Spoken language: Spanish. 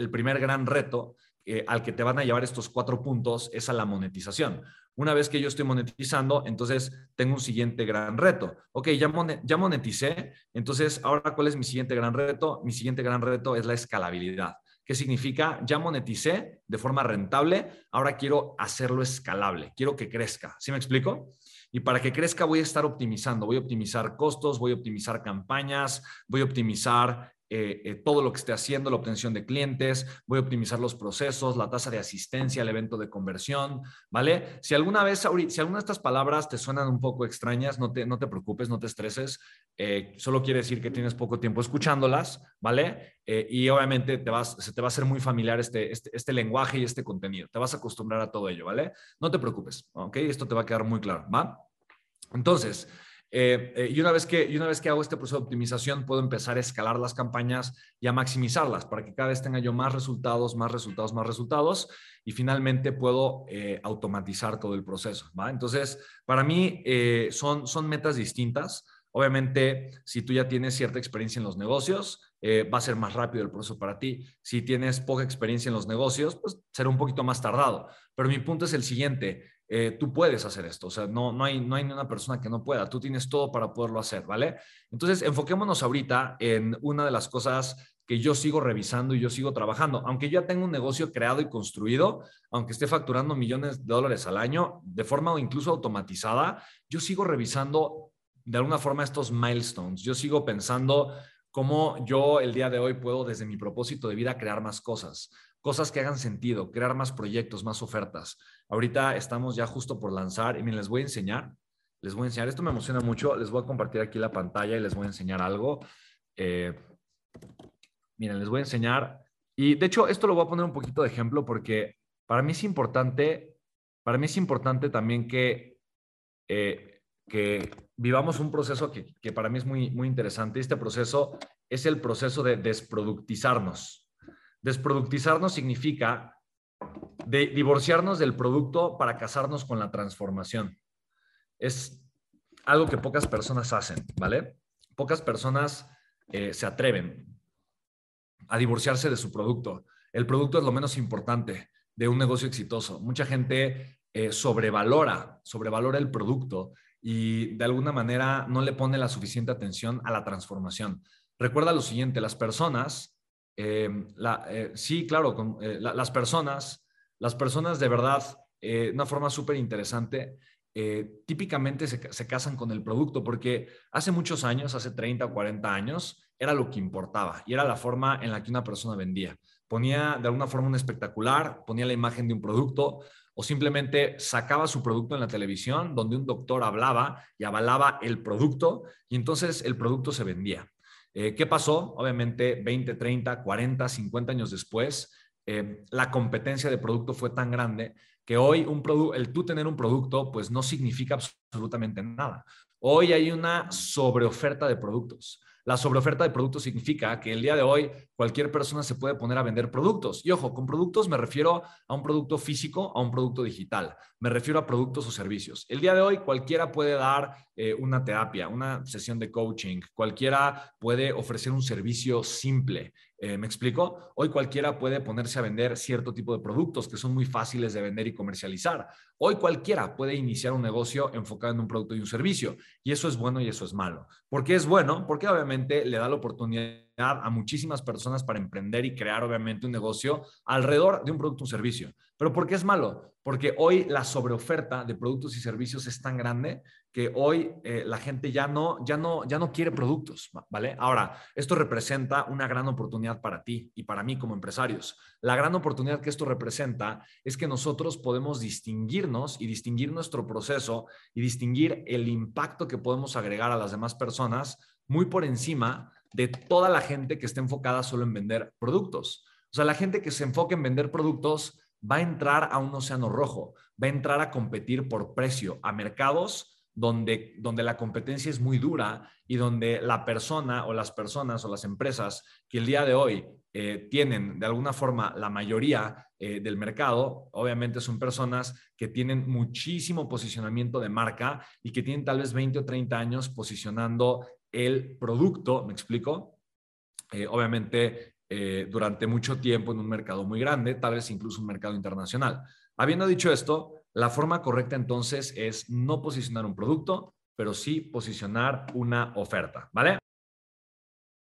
el primer gran reto eh, al que te van a llevar estos cuatro puntos es a la monetización. Una vez que yo estoy monetizando, entonces tengo un siguiente gran reto. Ok, ya, ya moneticé, entonces ahora ¿cuál es mi siguiente gran reto? Mi siguiente gran reto es la escalabilidad. ¿Qué significa? Ya moneticé de forma rentable, ahora quiero hacerlo escalable, quiero que crezca. ¿Sí me explico? Y para que crezca voy a estar optimizando, voy a optimizar costos, voy a optimizar campañas, voy a optimizar eh, eh, todo lo que esté haciendo, la obtención de clientes, voy a optimizar los procesos, la tasa de asistencia, el evento de conversión, ¿vale? Si alguna vez, si alguna de estas palabras te suenan un poco extrañas, no te, no te preocupes, no te estreses, eh, solo quiere decir que tienes poco tiempo escuchándolas, ¿vale? y obviamente te vas, se te va a hacer muy familiar este, este, este lenguaje y este contenido, te vas a acostumbrar a todo ello, ¿vale? No te preocupes, ¿ok? Esto te va a quedar muy claro, ¿va? Entonces, eh, eh, y, una vez que, y una vez que hago este proceso de optimización, puedo empezar a escalar las campañas y a maximizarlas para que cada vez tenga yo más resultados, más resultados, más resultados y finalmente puedo eh, automatizar todo el proceso. ¿va? Entonces, para mí son, son metas distintas. Obviamente, si tú ya tienes cierta experiencia en los negocios, va a ser más rápido el proceso para ti. Si tienes poca experiencia en los negocios, pues será un poquito más tardado. Pero mi punto es el siguiente, eh, tú puedes hacer esto, o sea, no, no, hay, no hay una persona que no pueda, tú tienes todo para poderlo hacer, ¿vale? Entonces, enfoquémonos ahorita en una de las cosas que yo sigo revisando y yo sigo trabajando. Aunque yo ya tengo un negocio creado y construido, aunque esté facturando millones de dólares al año, de forma incluso automatizada, yo sigo revisando de alguna forma estos milestones. Yo sigo pensando cómo yo el día de hoy puedo desde mi propósito de vida crear más cosas cosas que hagan sentido, crear más proyectos, más ofertas. Ahorita estamos ya justo por lanzar y les voy a enseñar, les voy a enseñar, esto me emociona mucho, les voy a compartir aquí la pantalla y les voy a enseñar algo. Eh, miren, les voy a enseñar, y de hecho esto lo voy a poner un poquito de ejemplo porque para mí es importante, para mí es importante también que, eh, que vivamos un proceso que, que para mí es muy, muy interesante. Este proceso es el proceso de desproductizarnos. Desproductizarnos significa de divorciarnos del producto para casarnos con la transformación. Es algo que pocas personas hacen, ¿vale? Pocas personas eh, se atreven a divorciarse de su producto. El producto es lo menos importante de un negocio exitoso. Mucha gente eh, sobrevalora, sobrevalora el producto y de alguna manera no le pone la suficiente atención a la transformación. Recuerda lo siguiente, las personas Em, eh, sí, claro, eh, las personas, las personas de verdad, eh, una forma súper interesante, típicamente se, se, casan con el producto porque hace muchos años, hace 30 o 40 años, era lo que importaba y era la forma en la que una persona vendía. Ponía de alguna forma un espectacular, ponía la imagen de un producto o simplemente sacaba su producto en la televisión donde un doctor hablaba y avalaba el producto y entonces el producto se vendía. Eh, ¿Qué pasó? Obviamente 20, 30, 40, 50 años después, eh, la competencia de producto fue tan grande que hoy un el tú tener un producto pues no significa absolutamente nada. Hoy hay una sobreoferta de productos. La sobreoferta de productos significa que el día de hoy cualquier persona se puede poner a vender productos. Y ojo, con productos me refiero a un producto físico, a un producto digital. Me refiero a productos o servicios. El día de hoy cualquiera puede dar eh, una terapia, una sesión de coaching. Cualquiera puede ofrecer un servicio simple. Eh, ¿Me explico? Hoy cualquiera puede ponerse a vender cierto tipo de productos que son muy fáciles de vender y comercializar. Hoy cualquiera puede iniciar un negocio enfocado en un producto y un servicio. Y eso es bueno y eso es malo. ¿Por qué es bueno? Porque obviamente le da la oportunidad a muchísimas personas para emprender y crear obviamente un negocio alrededor de un producto o servicio. Pero ¿por qué es malo? Porque hoy la sobreoferta de productos y servicios es tan grande que hoy eh, la gente ya no, ya, no, ya no quiere productos, ¿vale? Ahora, esto representa una gran oportunidad para ti y para mí como empresarios. La gran oportunidad que esto representa es que nosotros podemos distinguirnos y distinguir nuestro proceso y distinguir el impacto que podemos agregar a las demás personas muy por encima de toda la gente que esté enfocada solo en vender productos. O sea, la gente que se enfoque en vender productos va a entrar a un océano rojo, va a entrar a competir por precio a mercados donde, donde la competencia es muy dura y donde la persona o las personas o las empresas que el día de hoy eh, tienen de alguna forma la mayoría eh, del mercado, obviamente son personas que tienen muchísimo posicionamiento de marca y que tienen tal vez 20 o 30 años posicionando el producto, ¿me explico? Eh, obviamente eh, durante mucho tiempo en un mercado muy grande, tal vez incluso un mercado internacional. Habiendo dicho esto, la forma correcta entonces es no posicionar un producto, pero sí posicionar una oferta, ¿vale?